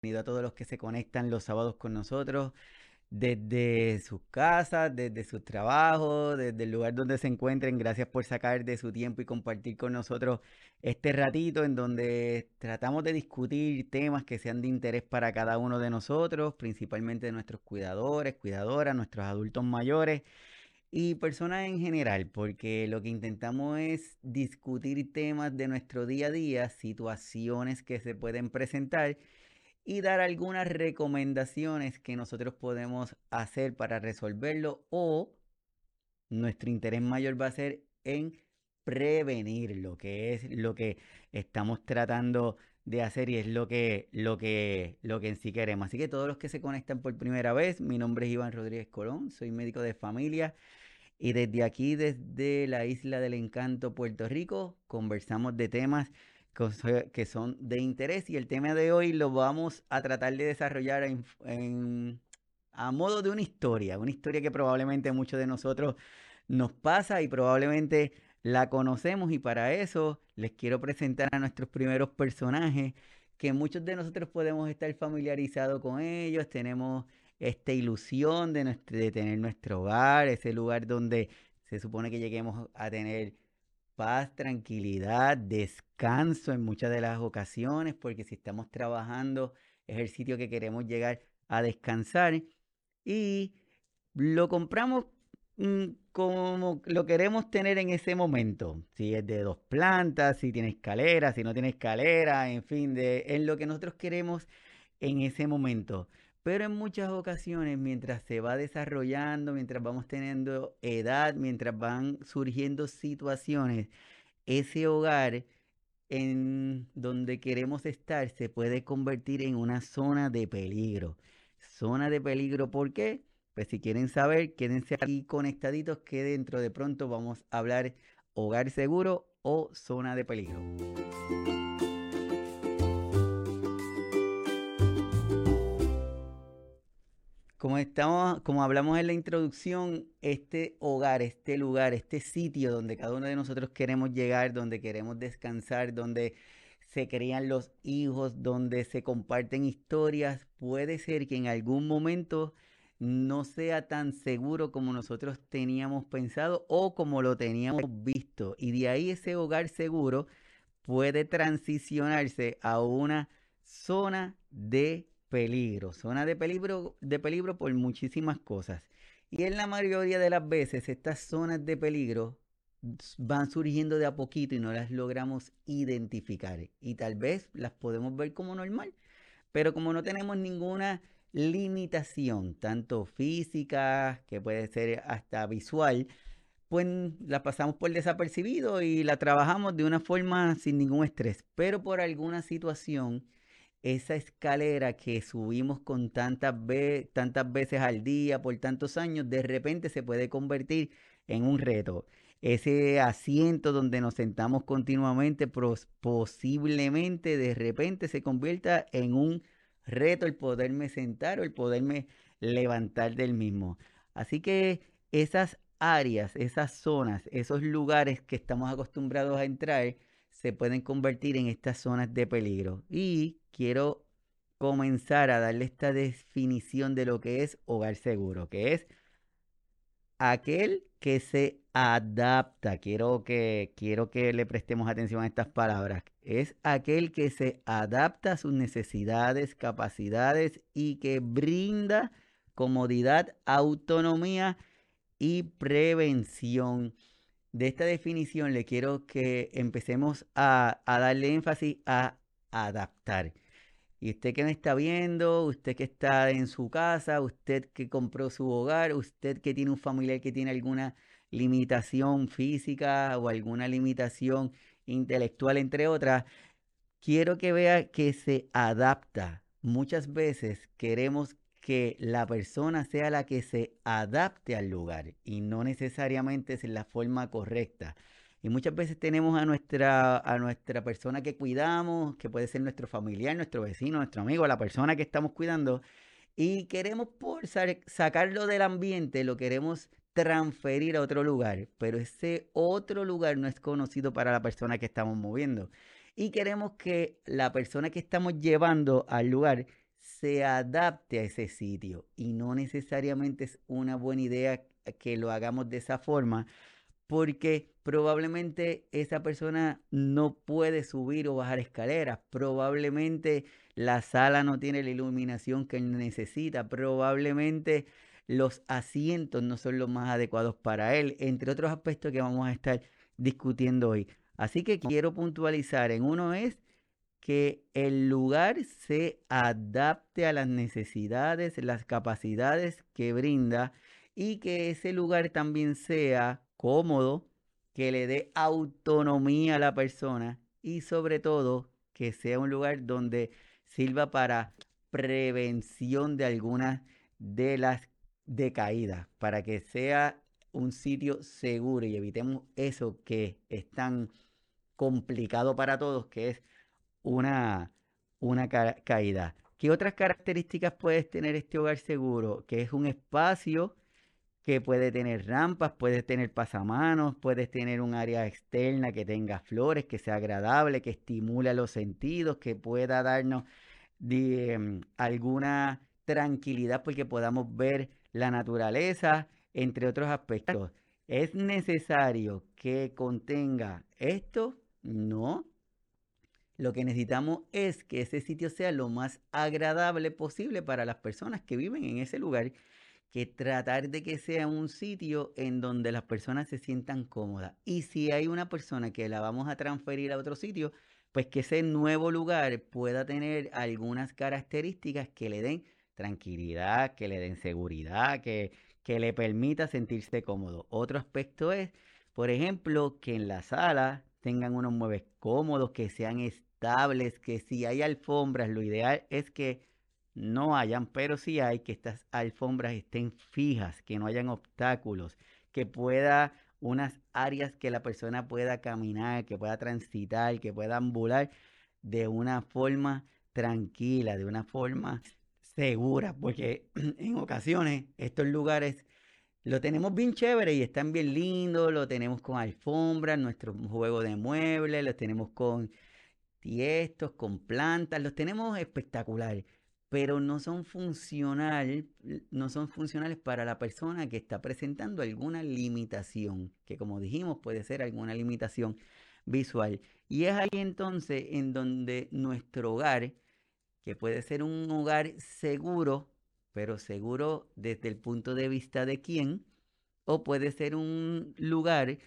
Bienvenido a todos los que se conectan los sábados con nosotros desde sus casas, desde sus trabajos, desde el lugar donde se encuentren. Gracias por sacar de su tiempo y compartir con nosotros este ratito en donde tratamos de discutir temas que sean de interés para cada uno de nosotros, principalmente de nuestros cuidadores, cuidadoras, nuestros adultos mayores y personas en general, porque lo que intentamos es discutir temas de nuestro día a día, situaciones que se pueden presentar y dar algunas recomendaciones que nosotros podemos hacer para resolverlo o nuestro interés mayor va a ser en prevenir lo que es lo que estamos tratando de hacer y es lo que, lo que, lo que en sí queremos. Así que todos los que se conectan por primera vez, mi nombre es Iván Rodríguez Colón, soy médico de familia y desde aquí, desde la isla del encanto, Puerto Rico, conversamos de temas que son de interés y el tema de hoy lo vamos a tratar de desarrollar a modo de una historia, una historia que probablemente muchos de nosotros nos pasa y probablemente la conocemos y para eso les quiero presentar a nuestros primeros personajes que muchos de nosotros podemos estar familiarizados con ellos, tenemos esta ilusión de, de tener nuestro hogar, ese lugar donde se supone que lleguemos a tener paz, tranquilidad, descanso en muchas de las ocasiones, porque si estamos trabajando es el sitio que queremos llegar a descansar y lo compramos mm, como lo queremos tener en ese momento. Si es de dos plantas, si tiene escalera, si no tiene escalera, en fin, de, en lo que nosotros queremos en ese momento. Pero en muchas ocasiones, mientras se va desarrollando, mientras vamos teniendo edad, mientras van surgiendo situaciones, ese hogar en donde queremos estar se puede convertir en una zona de peligro. Zona de peligro, ¿por qué? Pues si quieren saber, quédense aquí conectaditos que dentro de pronto vamos a hablar hogar seguro o zona de peligro. Como estamos, como hablamos en la introducción, este hogar, este lugar, este sitio donde cada uno de nosotros queremos llegar, donde queremos descansar, donde se crían los hijos, donde se comparten historias, puede ser que en algún momento no sea tan seguro como nosotros teníamos pensado o como lo teníamos visto. Y de ahí ese hogar seguro puede transicionarse a una zona de peligro, zona de peligro, de peligro por muchísimas cosas. Y en la mayoría de las veces estas zonas de peligro van surgiendo de a poquito y no las logramos identificar. Y tal vez las podemos ver como normal, pero como no tenemos ninguna limitación, tanto física, que puede ser hasta visual, pues la pasamos por desapercibido y la trabajamos de una forma sin ningún estrés. Pero por alguna situación esa escalera que subimos con tantas, tantas veces al día por tantos años, de repente se puede convertir en un reto. Ese asiento donde nos sentamos continuamente, posiblemente de repente se convierta en un reto el poderme sentar o el poderme levantar del mismo. Así que esas áreas, esas zonas, esos lugares que estamos acostumbrados a entrar, se pueden convertir en estas zonas de peligro. Y quiero comenzar a darle esta definición de lo que es hogar seguro, que es aquel que se adapta. Quiero que, quiero que le prestemos atención a estas palabras. Es aquel que se adapta a sus necesidades, capacidades y que brinda comodidad, autonomía y prevención. De esta definición le quiero que empecemos a, a darle énfasis a adaptar. Y usted que me está viendo, usted que está en su casa, usted que compró su hogar, usted que tiene un familiar que tiene alguna limitación física o alguna limitación intelectual, entre otras, quiero que vea que se adapta. Muchas veces queremos que la persona sea la que se adapte al lugar y no necesariamente es la forma correcta. Y muchas veces tenemos a nuestra, a nuestra persona que cuidamos, que puede ser nuestro familiar, nuestro vecino, nuestro amigo, la persona que estamos cuidando, y queremos por sacarlo del ambiente, lo queremos transferir a otro lugar, pero ese otro lugar no es conocido para la persona que estamos moviendo. Y queremos que la persona que estamos llevando al lugar se adapte a ese sitio y no necesariamente es una buena idea que lo hagamos de esa forma porque probablemente esa persona no puede subir o bajar escaleras, probablemente la sala no tiene la iluminación que necesita, probablemente los asientos no son los más adecuados para él, entre otros aspectos que vamos a estar discutiendo hoy. Así que quiero puntualizar en uno es que el lugar se adapte a las necesidades, las capacidades que brinda y que ese lugar también sea cómodo, que le dé autonomía a la persona y sobre todo que sea un lugar donde sirva para prevención de algunas de las decaídas, para que sea un sitio seguro y evitemos eso que es tan complicado para todos, que es una, una caída. ¿Qué otras características puedes tener este hogar seguro? Que es un espacio que puede tener rampas, puede tener pasamanos, puedes tener un área externa que tenga flores, que sea agradable, que estimule los sentidos, que pueda darnos alguna tranquilidad porque podamos ver la naturaleza, entre otros aspectos. ¿Es necesario que contenga esto? No. Lo que necesitamos es que ese sitio sea lo más agradable posible para las personas que viven en ese lugar que tratar de que sea un sitio en donde las personas se sientan cómodas. Y si hay una persona que la vamos a transferir a otro sitio, pues que ese nuevo lugar pueda tener algunas características que le den tranquilidad, que le den seguridad, que, que le permita sentirse cómodo. Otro aspecto es, por ejemplo, que en la sala tengan unos muebles cómodos, que sean estables, que si hay alfombras, lo ideal es que no hayan, pero sí hay que estas alfombras estén fijas, que no hayan obstáculos, que pueda unas áreas que la persona pueda caminar, que pueda transitar, que pueda ambular de una forma tranquila, de una forma segura, porque en ocasiones estos lugares lo tenemos bien chévere y están bien lindos, lo tenemos con alfombras, nuestro juego de muebles, los tenemos con tiestos, con plantas, los tenemos espectaculares pero no son, no son funcionales para la persona que está presentando alguna limitación, que como dijimos puede ser alguna limitación visual. Y es ahí entonces en donde nuestro hogar, que puede ser un hogar seguro, pero seguro desde el punto de vista de quién, o puede ser un lugar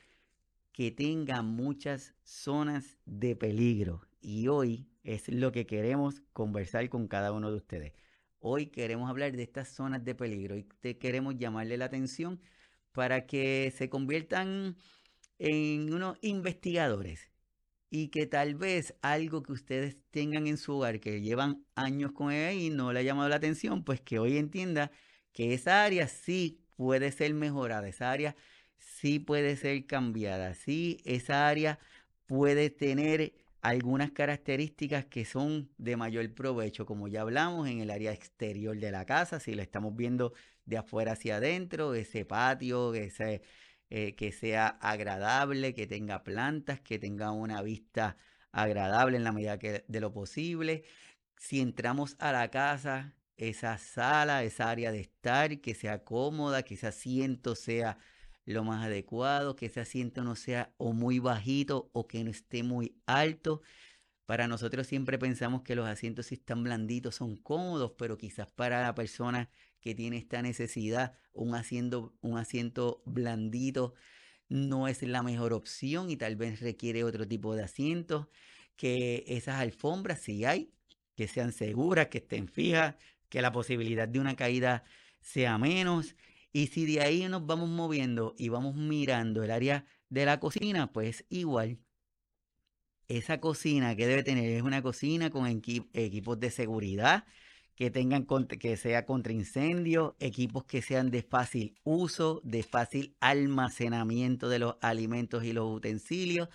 que tenga muchas zonas de peligro. Y hoy es lo que queremos conversar con cada uno de ustedes. Hoy queremos hablar de estas zonas de peligro y te queremos llamarle la atención para que se conviertan en unos investigadores y que tal vez algo que ustedes tengan en su hogar que llevan años con él y no le ha llamado la atención, pues que hoy entienda que esa área sí puede ser mejorada, esa área sí puede ser cambiada, sí, esa área puede tener algunas características que son de mayor provecho, como ya hablamos en el área exterior de la casa, si lo estamos viendo de afuera hacia adentro, ese patio, eh, que sea agradable, que tenga plantas, que tenga una vista agradable en la medida que, de lo posible. Si entramos a la casa, esa sala, esa área de estar, que sea cómoda, que ese asiento sea lo más adecuado, que ese asiento no sea o muy bajito o que no esté muy alto. Para nosotros siempre pensamos que los asientos si están blanditos son cómodos, pero quizás para la persona que tiene esta necesidad, un asiento, un asiento blandito no es la mejor opción y tal vez requiere otro tipo de asientos, que esas alfombras si hay, que sean seguras, que estén fijas, que la posibilidad de una caída sea menos y si de ahí nos vamos moviendo y vamos mirando el área de la cocina, pues igual. Esa cocina que debe tener es una cocina con equipos de seguridad que tengan que sea contra incendio, equipos que sean de fácil uso, de fácil almacenamiento de los alimentos y los utensilios,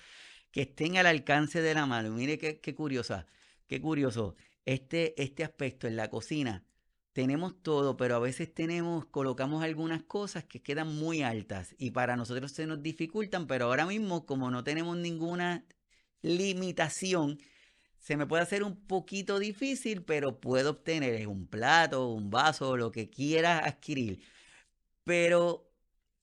que estén al alcance de la mano. Mire qué, qué curiosa, qué curioso. Este, este aspecto en la cocina tenemos todo, pero a veces tenemos, colocamos algunas cosas que quedan muy altas y para nosotros se nos dificultan, pero ahora mismo como no tenemos ninguna limitación, se me puede hacer un poquito difícil, pero puedo obtener un plato, un vaso, lo que quiera adquirir. Pero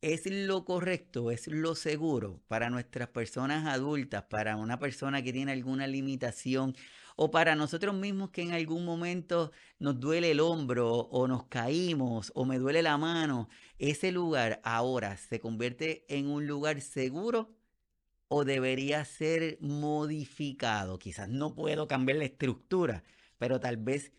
es lo correcto, es lo seguro para nuestras personas adultas, para una persona que tiene alguna limitación o para nosotros mismos que en algún momento nos duele el hombro o nos caímos o me duele la mano, ese lugar ahora se convierte en un lugar seguro o debería ser modificado. Quizás no puedo cambiar la estructura, pero tal vez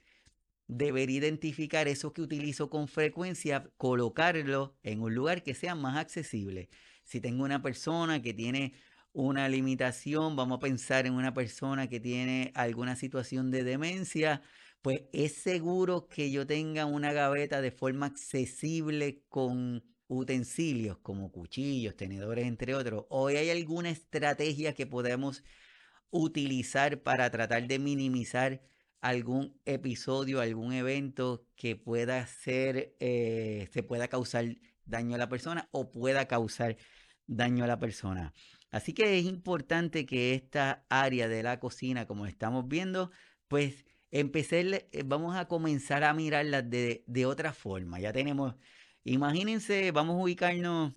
debería identificar eso que utilizo con frecuencia, colocarlo en un lugar que sea más accesible. Si tengo una persona que tiene una limitación, vamos a pensar en una persona que tiene alguna situación de demencia, pues es seguro que yo tenga una gaveta de forma accesible con utensilios como cuchillos, tenedores, entre otros. Hoy hay alguna estrategia que podemos utilizar para tratar de minimizar algún episodio, algún evento que pueda ser, eh, se pueda causar daño a la persona o pueda causar daño a la persona. Así que es importante que esta área de la cocina, como estamos viendo, pues eh, vamos a comenzar a mirarla de, de otra forma. Ya tenemos, imagínense, vamos a ubicarnos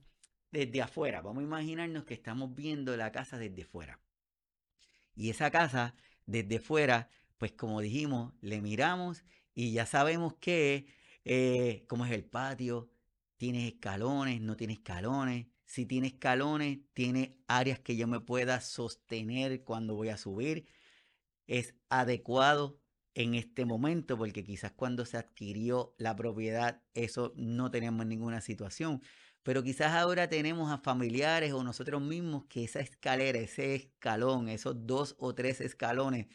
desde afuera, vamos a imaginarnos que estamos viendo la casa desde fuera. Y esa casa desde fuera, pues como dijimos, le miramos y ya sabemos que, eh, cómo es el patio, tiene escalones, no tiene escalones, si tiene escalones, tiene áreas que yo me pueda sostener cuando voy a subir. Es adecuado en este momento porque quizás cuando se adquirió la propiedad eso no tenemos ninguna situación. Pero quizás ahora tenemos a familiares o nosotros mismos que esa escalera, ese escalón, esos dos o tres escalones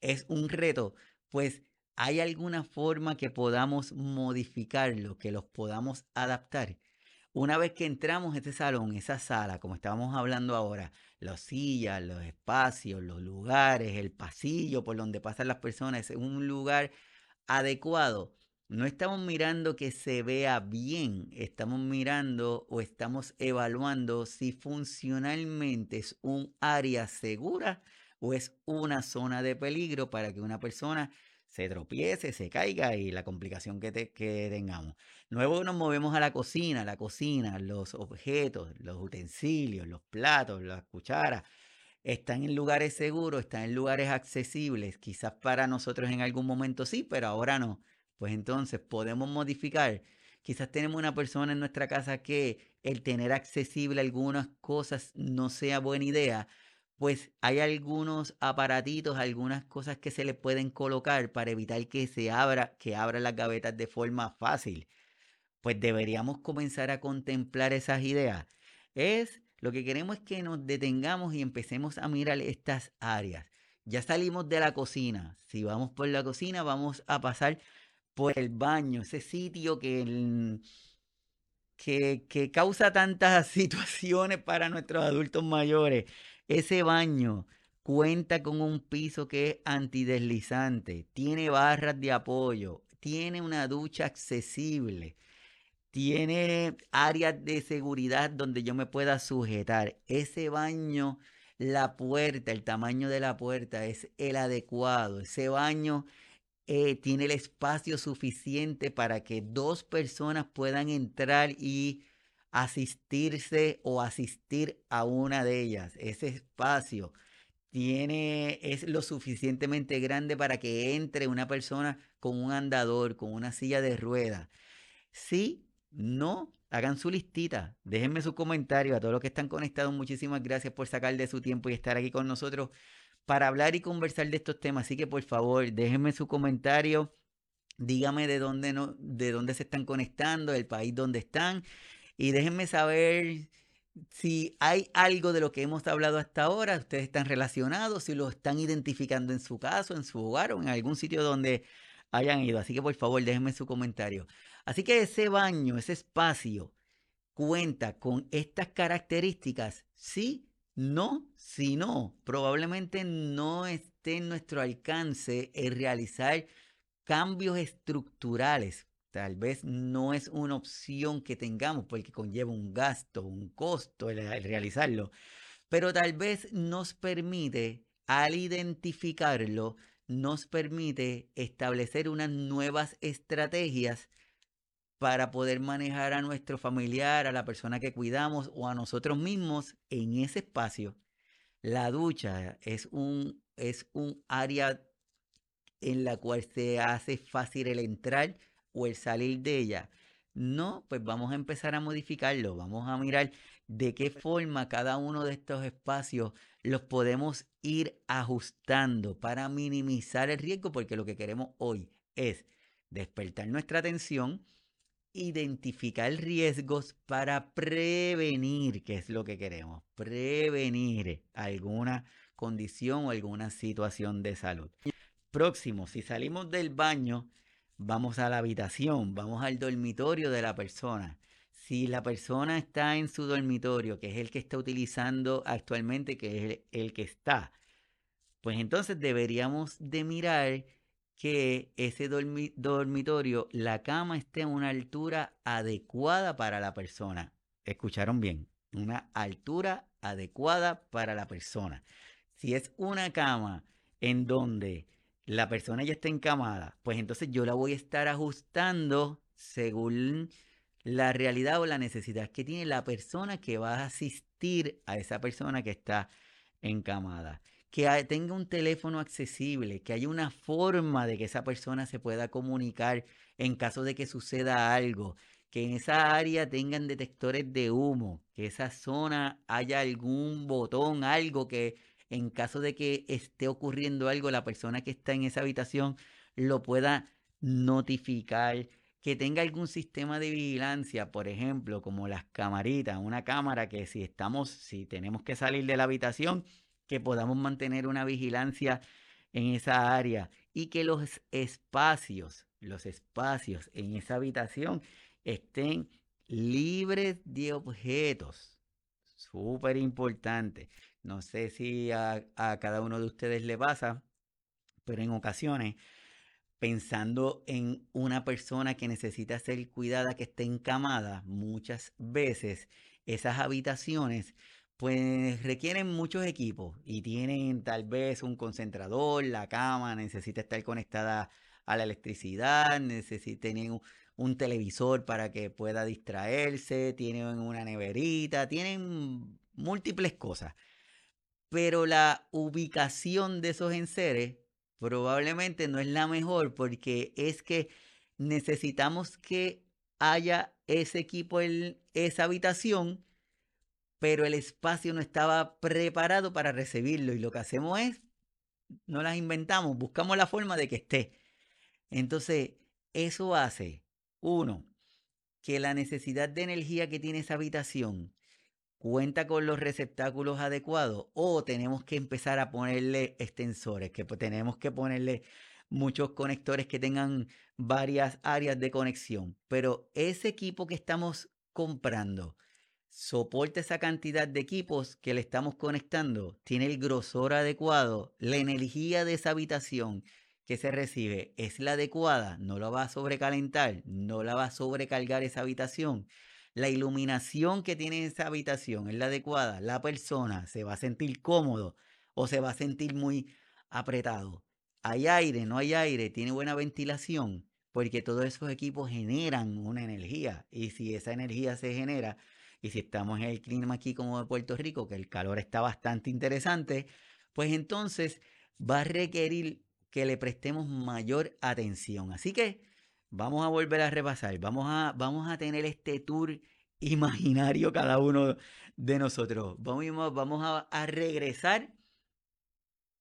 es un reto. Pues hay alguna forma que podamos modificarlo, que los podamos adaptar. Una vez que entramos a este salón, esa sala, como estábamos hablando ahora, las sillas, los espacios, los lugares, el pasillo por donde pasan las personas, es un lugar adecuado. No estamos mirando que se vea bien, estamos mirando o estamos evaluando si funcionalmente es un área segura o es una zona de peligro para que una persona se tropiece, se caiga y la complicación que, que tengamos. Luego nos movemos a la cocina, la cocina, los objetos, los utensilios, los platos, las cucharas, están en lugares seguros, están en lugares accesibles. Quizás para nosotros en algún momento sí, pero ahora no. Pues entonces podemos modificar. Quizás tenemos una persona en nuestra casa que el tener accesible algunas cosas no sea buena idea, pues hay algunos aparatitos, algunas cosas que se le pueden colocar para evitar que se abra, que abran las gavetas de forma fácil. Pues deberíamos comenzar a contemplar esas ideas. Es lo que queremos es que nos detengamos y empecemos a mirar estas áreas. Ya salimos de la cocina. Si vamos por la cocina, vamos a pasar por el baño, ese sitio que, que, que causa tantas situaciones para nuestros adultos mayores ese baño cuenta con un piso que es antideslizante, tiene barras de apoyo, tiene una ducha accesible, tiene áreas de seguridad donde yo me pueda sujetar. Ese baño, la puerta, el tamaño de la puerta es el adecuado. Ese baño eh, tiene el espacio suficiente para que dos personas puedan entrar y asistirse o asistir a una de ellas. Ese espacio tiene, es lo suficientemente grande para que entre una persona con un andador, con una silla de ruedas. Si no, hagan su listita, déjenme su comentario a todos los que están conectados. Muchísimas gracias por sacar de su tiempo y estar aquí con nosotros para hablar y conversar de estos temas. Así que por favor, déjenme su comentario. Dígame de dónde, no, de dónde se están conectando, el país donde están y déjenme saber si hay algo de lo que hemos hablado hasta ahora, ustedes están relacionados, si lo están identificando en su caso, en su hogar o en algún sitio donde hayan ido. Así que por favor, déjenme su comentario. Así que ese baño, ese espacio, cuenta con estas características. Sí, no, si no, probablemente no esté en nuestro alcance el realizar cambios estructurales Tal vez no es una opción que tengamos porque conlleva un gasto, un costo el, realizarlo, pero tal vez nos permite al identificarlo, nos permite establecer unas nuevas estrategias para poder manejar a nuestro familiar, a la persona que cuidamos o a nosotros mismos en ese espacio. La ducha es un, es un área en la cual se hace fácil el entrar o el salir de ella. No, pues vamos a empezar a modificarlo, vamos a mirar de qué forma cada uno de estos espacios los podemos ir ajustando para minimizar el riesgo, porque lo que queremos hoy es despertar nuestra atención, identificar riesgos para prevenir, que es lo que queremos, prevenir alguna condición o alguna situación de salud. Próximo, si salimos del baño, vamos a la habitación, vamos al dormitorio de la persona si la persona está en su dormitorio, que es el que está utilizando actualmente, que es el, que está, pues entonces deberíamos de mirar que ese dormitorio, la cama esté en una altura adecuada para la persona. ¿Escucharon bien? Una altura adecuada para la persona. Si es una cama en donde la persona ya está encamada, pues entonces yo la voy a estar ajustando según la realidad o la necesidad que tiene la persona que va a asistir a esa persona que está encamada. Que tenga un teléfono accesible, que haya una forma de que esa persona se pueda comunicar en caso de que suceda algo, que en esa área tengan detectores de humo, que esa zona haya algún botón, algo que en caso de que esté ocurriendo algo, la persona que está en esa habitación lo pueda notificar que tenga algún sistema de vigilancia, por ejemplo, como las camaritas, una cámara que si estamos, si tenemos que salir de la habitación, que podamos mantener una vigilancia en esa área y que los espacios, los espacios en esa habitación estén libres de objetos. Súper importante. No sé si a, cada uno de ustedes le pasa, pero en ocasiones pensando en una persona que necesita ser cuidada, que esté encamada, muchas veces esas habitaciones pues requieren muchos equipos y tienen tal vez un concentrador, la cama necesita estar conectada a la electricidad, tienen un, televisor para que pueda distraerse, tienen una neverita, tienen múltiples cosas. Pero la ubicación de esos enseres probablemente no es la mejor porque es que necesitamos que haya ese equipo en esa habitación, pero el espacio no estaba preparado para recibirlo y lo que hacemos es, no las inventamos, buscamos la forma de que esté. Entonces, eso hace, uno, que la necesidad de energía que tiene esa habitación cuenta con los receptáculos adecuados o tenemos que empezar a ponerle extensores, que tenemos que ponerle muchos conectores que tengan varias áreas de conexión. Pero ese equipo que estamos comprando soporta esa cantidad de equipos que le estamos conectando, tiene el grosor adecuado, la energía de esa habitación que se recibe es la adecuada, no la va a sobrecalentar, no la va a sobrecargar esa habitación la iluminación que tiene esa habitación es la adecuada, la persona se va a sentir cómodo o se va a sentir muy apretado. Hay aire, no hay aire, tiene buena ventilación, porque todos esos equipos generan una energía. Y si esa energía se genera, y si estamos en el clima aquí como de Puerto Rico, que el calor está bastante interesante, pues entonces va a requerir que le prestemos mayor atención. Así que vamos a volver a repasar, vamos a, vamos a tener este tour imaginario cada uno de nosotros. Vamos, vamos a, regresar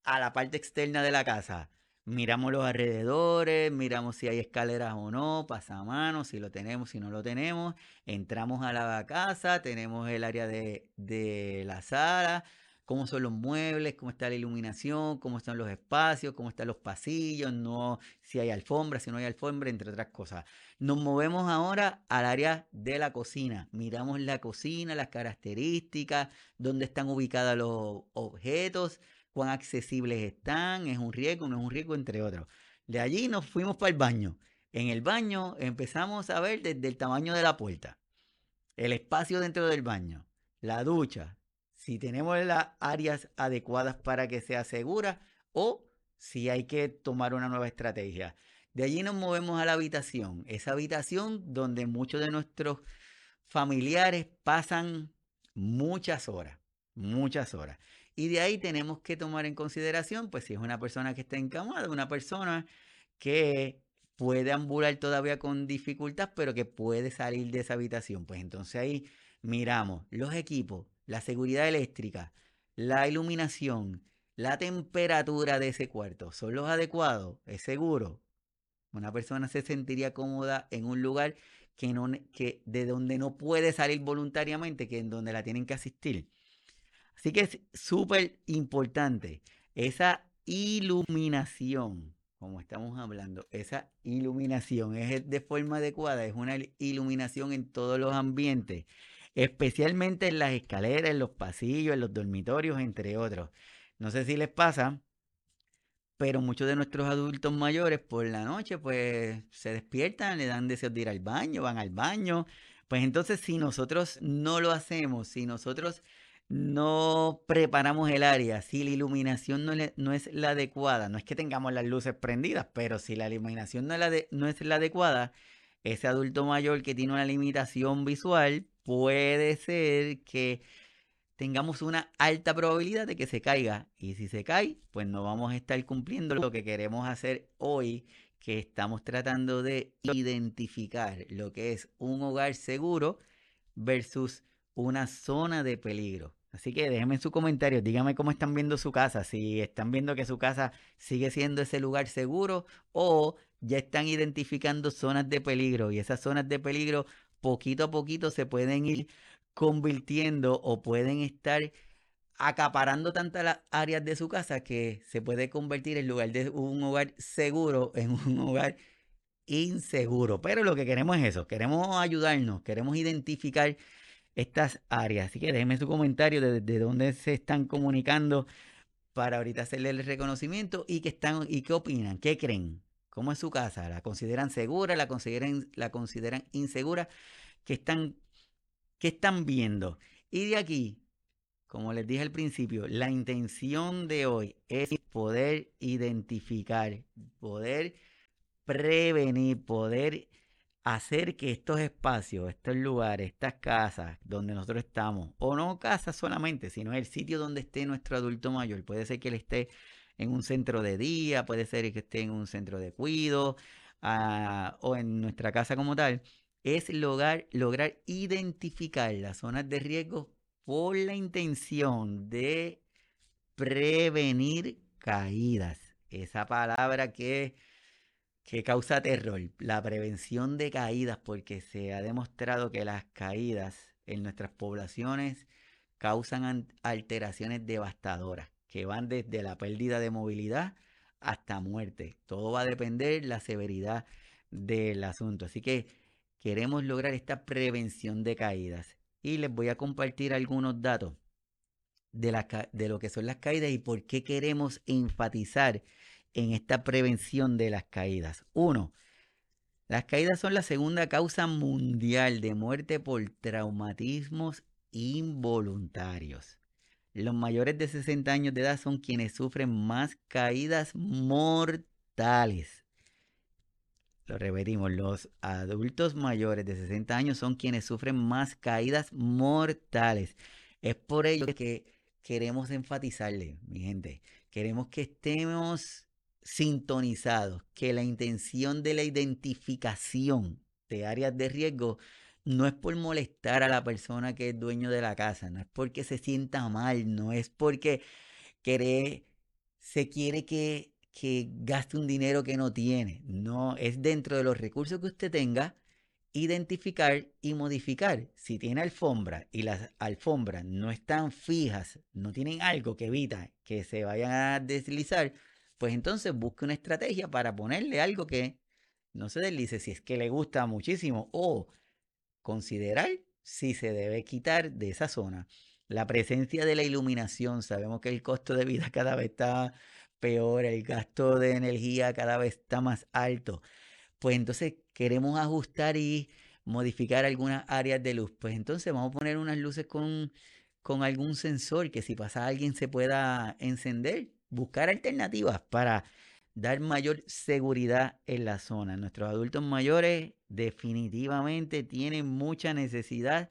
a la parte externa de la casa. Miramos los alrededores, miramos si hay escaleras o no, pasamanos, si lo tenemos, si no lo tenemos. Entramos a la casa, tenemos el área de, de la sala, cómo son los muebles, cómo está la iluminación, cómo están los espacios, cómo están los pasillos, no, si hay alfombra, si no hay alfombra, entre otras cosas. Nos movemos ahora al área de la cocina. Miramos la cocina, las características, dónde están ubicados los objetos, cuán accesibles están, es un riesgo, no es un riesgo, entre otros. De allí nos fuimos para el baño. En el baño empezamos a ver desde el tamaño de la puerta, el espacio dentro del baño, la ducha, si tenemos las áreas adecuadas para que sea segura o si hay que tomar una nueva estrategia. De allí nos movemos a la habitación, esa habitación donde muchos de nuestros familiares pasan muchas horas, muchas horas. Y de ahí tenemos que tomar en consideración, pues si es una persona que está encamada, una persona que puede ambular todavía con dificultad, pero que puede salir de esa habitación. Pues entonces ahí miramos los equipos, la seguridad eléctrica, la iluminación, la temperatura de ese cuarto. ¿Son los adecuados? ¿Es seguro? Una persona se sentiría cómoda en un lugar que no, que de donde no puede salir voluntariamente, que en donde la tienen que asistir. Así que es súper importante esa iluminación, como estamos hablando, esa iluminación es de forma adecuada, es una iluminación en todos los ambientes, especialmente en las escaleras, en los pasillos, en los dormitorios, entre otros. No sé si les pasa, pero muchos de nuestros adultos mayores por la noche pues se despiertan, le dan deseos de ir al baño, van al baño. Pues entonces si nosotros no lo hacemos, si nosotros no preparamos el área, si la iluminación no, es la adecuada, no es que tengamos las luces prendidas, pero si la iluminación no es la adecuada, ese adulto mayor que tiene una limitación visual puede ser que tengamos una alta probabilidad de que se caiga. Y si se cae, pues no vamos a estar cumpliendo lo que queremos hacer hoy, que estamos tratando de identificar lo que es un hogar seguro versus una zona de peligro. Así que déjenme en sus comentarios, díganme cómo están viendo su casa, si están viendo que su casa sigue siendo ese lugar seguro o ya están identificando zonas de peligro y esas zonas de peligro poquito a poquito se pueden ir convirtiendo o pueden estar acaparando tantas áreas de su casa que se puede convertir en lugar de un hogar seguro en un hogar inseguro. Pero lo que queremos es eso, queremos ayudarnos, queremos identificar estas áreas. Así que déjenme su comentario de, de dónde se están comunicando para ahorita hacerle el reconocimiento y qué están y qué opinan, qué creen, cómo es su casa, la consideran segura, la consideran, la consideran insegura, qué están ¿Qué están viendo? Y de aquí, como les dije al principio, la intención de hoy es poder identificar, poder prevenir, poder hacer que estos espacios, estos lugares, estas casas donde nosotros estamos, o no casas solamente, sino el sitio donde esté nuestro adulto mayor, puede ser que él esté en un centro de día, puede ser que esté en un centro de cuido ah, o en nuestra casa como tal, es lograr, lograr identificar las zonas de riesgo por la intención de prevenir caídas. Esa palabra que, que causa terror, la prevención de caídas, porque se ha demostrado que las caídas en nuestras poblaciones causan alteraciones devastadoras, que van desde la pérdida de movilidad hasta muerte. Todo va a depender de la severidad del asunto. Así que queremos lograr esta prevención de caídas. Y les voy a compartir algunos datos de, de lo que son las caídas y por qué queremos enfatizar en esta prevención de las caídas. Uno, las caídas son la segunda causa mundial de muerte por traumatismos involuntarios. Los mayores de 60 años de edad son quienes sufren más caídas mortales. Lo repetimos, los adultos mayores de 60 años son quienes sufren más caídas mortales. Es por ello que queremos enfatizarle, mi gente, queremos que estemos sintonizados, que la intención de la identificación de áreas de riesgo no es por molestar a la persona que es dueño de la casa, no es porque se sienta mal, no es porque quiere, se quiere que que gaste un dinero que no tiene. No, es dentro de los recursos que usted tenga, identificar y modificar. Si tiene alfombra y las alfombras no están fijas, no tienen algo que evita que se vayan a deslizar, pues entonces busque una estrategia para ponerle algo que no se deslice si es que le gusta muchísimo o considerar si se debe quitar de esa zona. La presencia de la iluminación, sabemos que el costo de vida cada vez está peor, el gasto de energía cada vez está más alto. Pues entonces queremos ajustar y modificar algunas áreas de luz. Pues entonces vamos a poner unas luces con, con algún sensor que si pasa alguien se pueda encender. Buscar alternativas para dar mayor seguridad en la zona. Nuestros adultos mayores definitivamente tienen mucha necesidad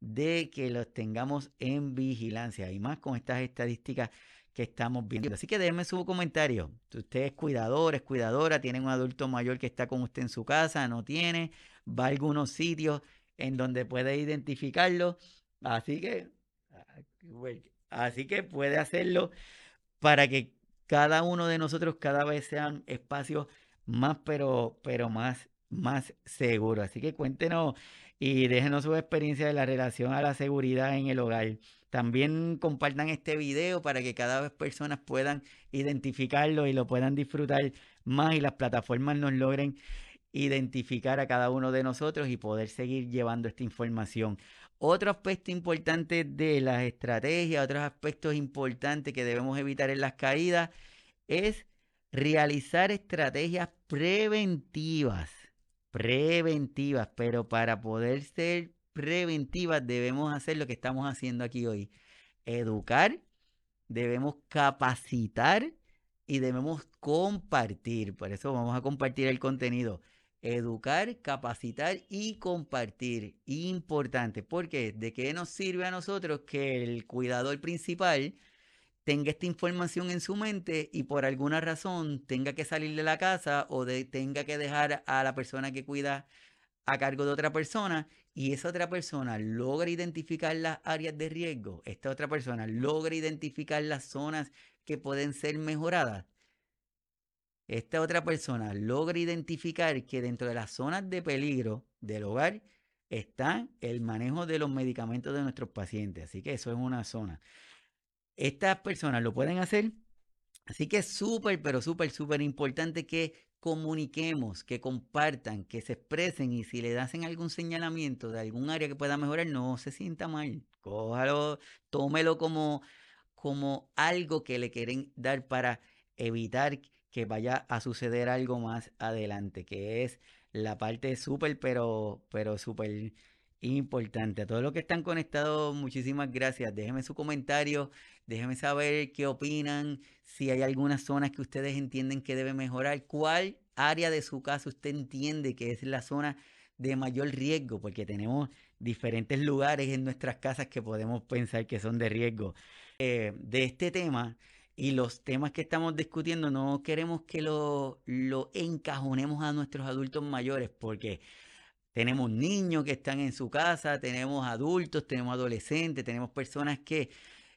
de que los tengamos en vigilancia y más con estas estadísticas que estamos viendo. Así que déjenme su comentario. Si usted es cuidador, es cuidadora, tiene un adulto mayor que está con usted en su casa, no tiene, va a algunos sitios en donde puede identificarlo. Así que, así que puede hacerlo para que cada uno de nosotros cada vez sean espacios más, pero, pero más, más seguros. Así que cuéntenos y déjenos su experiencia de la relación a la seguridad en el hogar. También compartan este video para que cada vez personas puedan identificarlo y lo puedan disfrutar más y las plataformas nos logren identificar a cada uno de nosotros y poder seguir llevando esta información. Otro aspecto importante de las estrategias, otros aspectos importantes que debemos evitar en las caídas es realizar estrategias preventivas. Preventivas, pero para poder ser preventivas debemos hacer lo que estamos haciendo aquí hoy. Educar, debemos capacitar y debemos compartir. Por eso vamos a compartir el contenido. Educar, capacitar y compartir. Importante. porque ¿De qué nos sirve a nosotros que el cuidador principal tenga esta información en su mente y por alguna razón tenga que salir de la casa o tenga que dejar a la persona que cuida a cargo de otra persona y esa otra persona logra identificar las áreas de riesgo, esta otra persona logra identificar las zonas que pueden ser mejoradas, esta otra persona logra identificar que dentro de las zonas de peligro del hogar está el manejo de los medicamentos de nuestros pacientes. Así que eso es una zona. Estas personas lo pueden hacer. Así que es súper, pero súper, súper importante que comuniquemos, que compartan, que se expresen y si le hacen algún señalamiento de algún área que pueda mejorar, no se sienta mal. Cójalo, tómelo como, como algo que le quieren dar para evitar que vaya a suceder algo más adelante, que es la parte súper, pero, pero súper importante. A todos los que están conectados, muchísimas gracias. Déjenme su comentario, déjenme saber qué opinan, si hay algunas zonas que ustedes entienden que debe mejorar, cuál área de su casa usted entiende que es la zona de mayor riesgo, porque tenemos diferentes lugares en nuestras casas que podemos pensar que son de riesgo. Eh, de este tema, y los temas que estamos discutiendo no queremos que lo, lo encajonemos a nuestros adultos mayores porque tenemos niños que están en su casa, tenemos adultos, tenemos adolescentes, tenemos personas que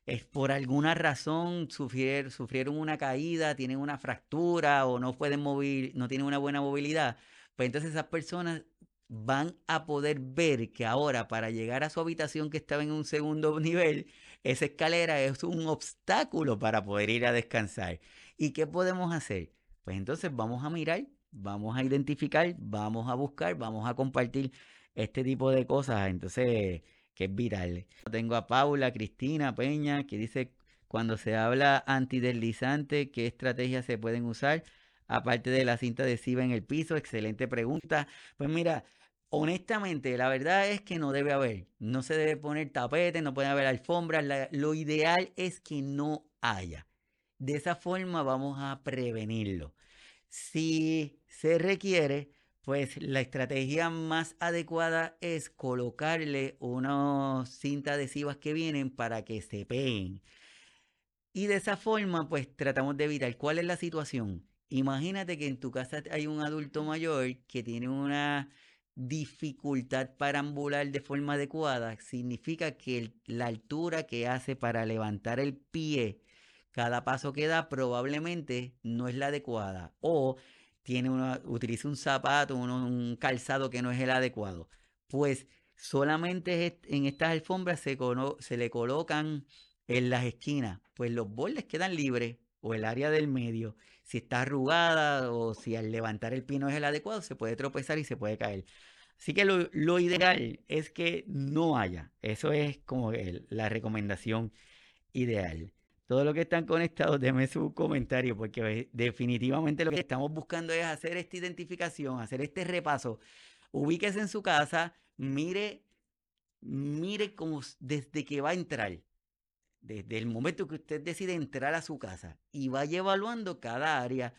es por alguna razón sufrieron, sufrieron una caída, tienen una fractura o no pueden mover, no tienen una buena movilidad. Pues entonces esas personas van a poder ver que ahora para llegar a su habitación que estaba en un segundo nivel, esa escalera es un obstáculo para poder ir a descansar. ¿Y qué podemos hacer? Pues entonces vamos a mirar, vamos a identificar, vamos a buscar, vamos a compartir este tipo de cosas. Entonces, que es viral. Tengo a Paula, Cristina, Peña, que dice, cuando se habla antideslizante, ¿qué estrategias se pueden usar? Aparte de la cinta adhesiva en el piso, excelente pregunta. Pues mira, honestamente, la verdad es que no debe haber. No se debe poner tapete, no puede haber alfombras. lo ideal es que no haya. De esa forma vamos a prevenirlo. Si se requiere, pues la estrategia más adecuada es colocarle unas cintas adhesivas que vienen para que se peguen. Y de esa forma, pues tratamos de evitar. ¿Cuál es la situación? Imagínate que en tu casa hay un adulto mayor que tiene una dificultad para ambular de forma adecuada, significa que la altura que hace para levantar el pie, cada paso que da probablemente no es la adecuada o tiene utiliza un zapato, un, calzado que no es el adecuado. Pues solamente en estas alfombras se, se le colocan en las esquinas, pues los bordes quedan libres o el área del medio. Si está arrugada o si al levantar el pie no es el adecuado, se puede tropezar y se puede caer. Así que lo, ideal es que no haya. Eso es como la recomendación ideal. Todos los que están conectados, denme su comentario, porque definitivamente lo que estamos buscando es hacer esta identificación, hacer este repaso. Ubíquese en su casa, mire, mire como desde que va a entrar desde el momento que usted decide entrar a su casa y vaya evaluando cada área,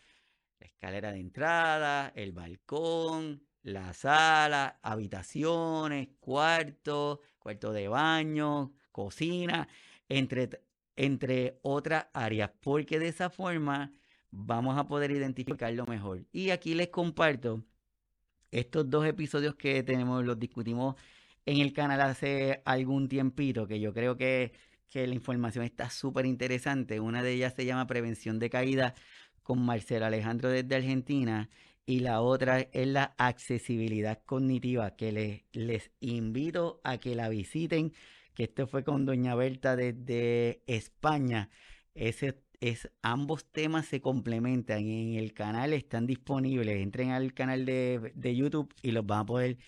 la escalera de entrada, el balcón, la sala, habitaciones, cuarto, cuarto de baño, cocina, entre, entre otras áreas, porque de esa forma vamos a poder identificarlo mejor. Y aquí les comparto estos dos episodios que tenemos, los discutimos en el canal hace algún tiempito, que yo creo que, que la información está súper interesante. Una de ellas se llama Prevención de Caída con Marcelo Alejandro desde Argentina y la otra es la accesibilidad cognitiva, que les, les invito a que la visiten, que esto fue con Doña Berta desde España. Ese, es, ambos temas se complementan en el canal, están disponibles. Entren al canal de, de YouTube y los van a poder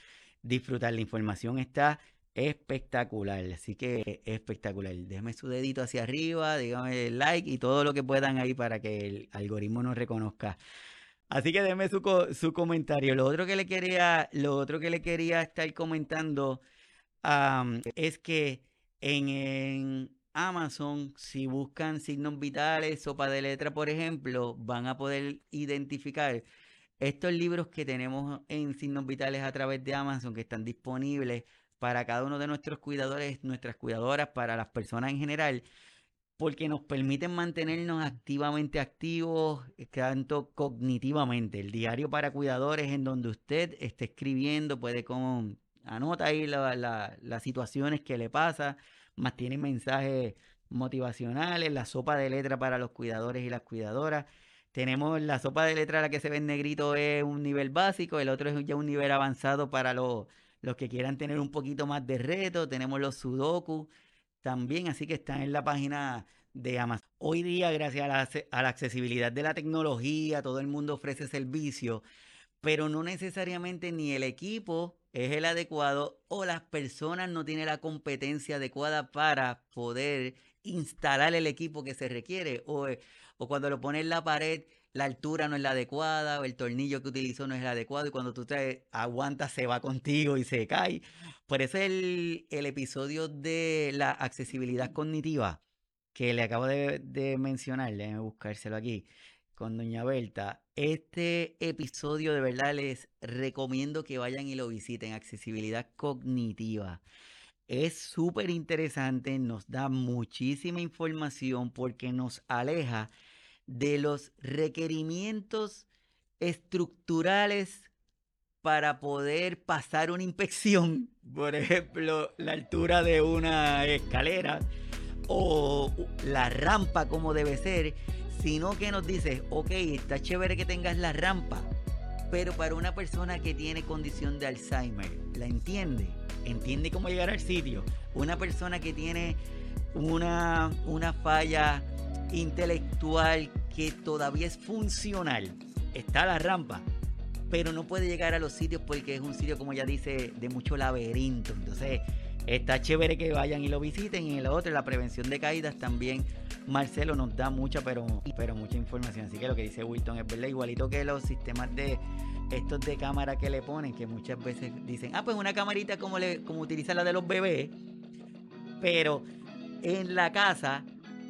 disfrutar. La información está espectacular, así que espectacular. Déjenme su dedito hacia arriba, díganme like y todo lo que puedan ahí para que el algoritmo nos reconozca. Así que déjenme su, su comentario. Lo otro que le quería, lo otro que le quería estar comentando es que en, Amazon, si buscan signos vitales, sopa de letra, por ejemplo, van a poder identificar estos libros que tenemos en signos vitales a través de Amazon, que están disponibles para cada uno de nuestros cuidadores, nuestras cuidadoras, para las personas en general, porque nos permiten mantenernos activamente activos, eh, tanto cognitivamente. El diario para cuidadores en donde usted esté escribiendo, puede como anota ahí las situaciones que le pasa, más tiene mensajes motivacionales, la sopa de letra para los cuidadores y las cuidadoras. Tenemos la sopa de letra, la que se ve en negrito es un nivel básico, el otro es ya un nivel avanzado para los, los que quieran tener un poquito más de reto. Tenemos los sudoku también, así que están en la página de Amazon. Hoy día, gracias a la, accesibilidad de la tecnología, todo el mundo ofrece servicio, pero no necesariamente ni el equipo es el adecuado o las personas no tienen la competencia adecuada para poder instalar el equipo que se requiere o, o cuando lo pones en la pared la altura no es la adecuada o el tornillo que utilizó no es el adecuado y cuando tú traes aguanta se va contigo y se cae. Por eso el, el episodio de la accesibilidad cognitiva que le acabo de, mencionar, déjame buscárselo aquí, con Doña Berta. Este episodio de verdad les recomiendo que vayan y lo visiten, accesibilidad cognitiva. Es súper interesante, nos da muchísima información porque nos aleja de los requerimientos estructurales para poder pasar una inspección, por ejemplo, la altura de una escalera o la rampa como debe ser, sino que nos dice, ok, está chévere que tengas la rampa, pero para una persona que tiene condición de Alzheimer, ¿la entiende? ¿Entiende cómo llegar al sitio? Una persona que tiene una, una falla intelectual que todavía es funcional. Está la rampa, pero no puede llegar a los sitios porque es un sitio, como ya dice, de mucho laberinto. Entonces, está chévere que vayan y lo visiten. Y en la otra, la prevención de caídas también. Marcelo nos da mucha, pero, pero mucha información. Así que lo que dice Wilton es verdad, igualito que los sistemas de estos de cámara que le ponen, que muchas veces dicen, ah, pues una camarita como, le, como utiliza la de los bebés, pero en la casa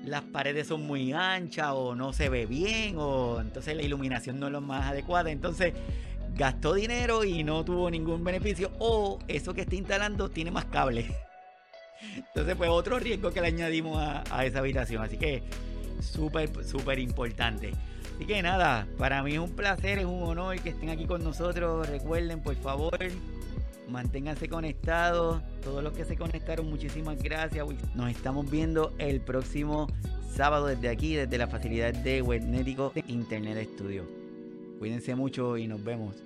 las paredes son muy anchas o no se ve bien o entonces la iluminación no es lo más adecuada. Entonces gastó dinero y no tuvo ningún beneficio o eso que está instalando tiene más cables. Entonces pues otro riesgo que le añadimos a, esa habitación. Así que súper, súper importante. Así que nada, para mí es un placer, es un honor que estén aquí con nosotros. Recuerden, por favor, manténganse conectados. Todos los que se conectaron, muchísimas gracias. Nos estamos viendo el próximo sábado desde aquí, desde la facilidad de Webnético Internet Studio. Cuídense mucho y nos vemos.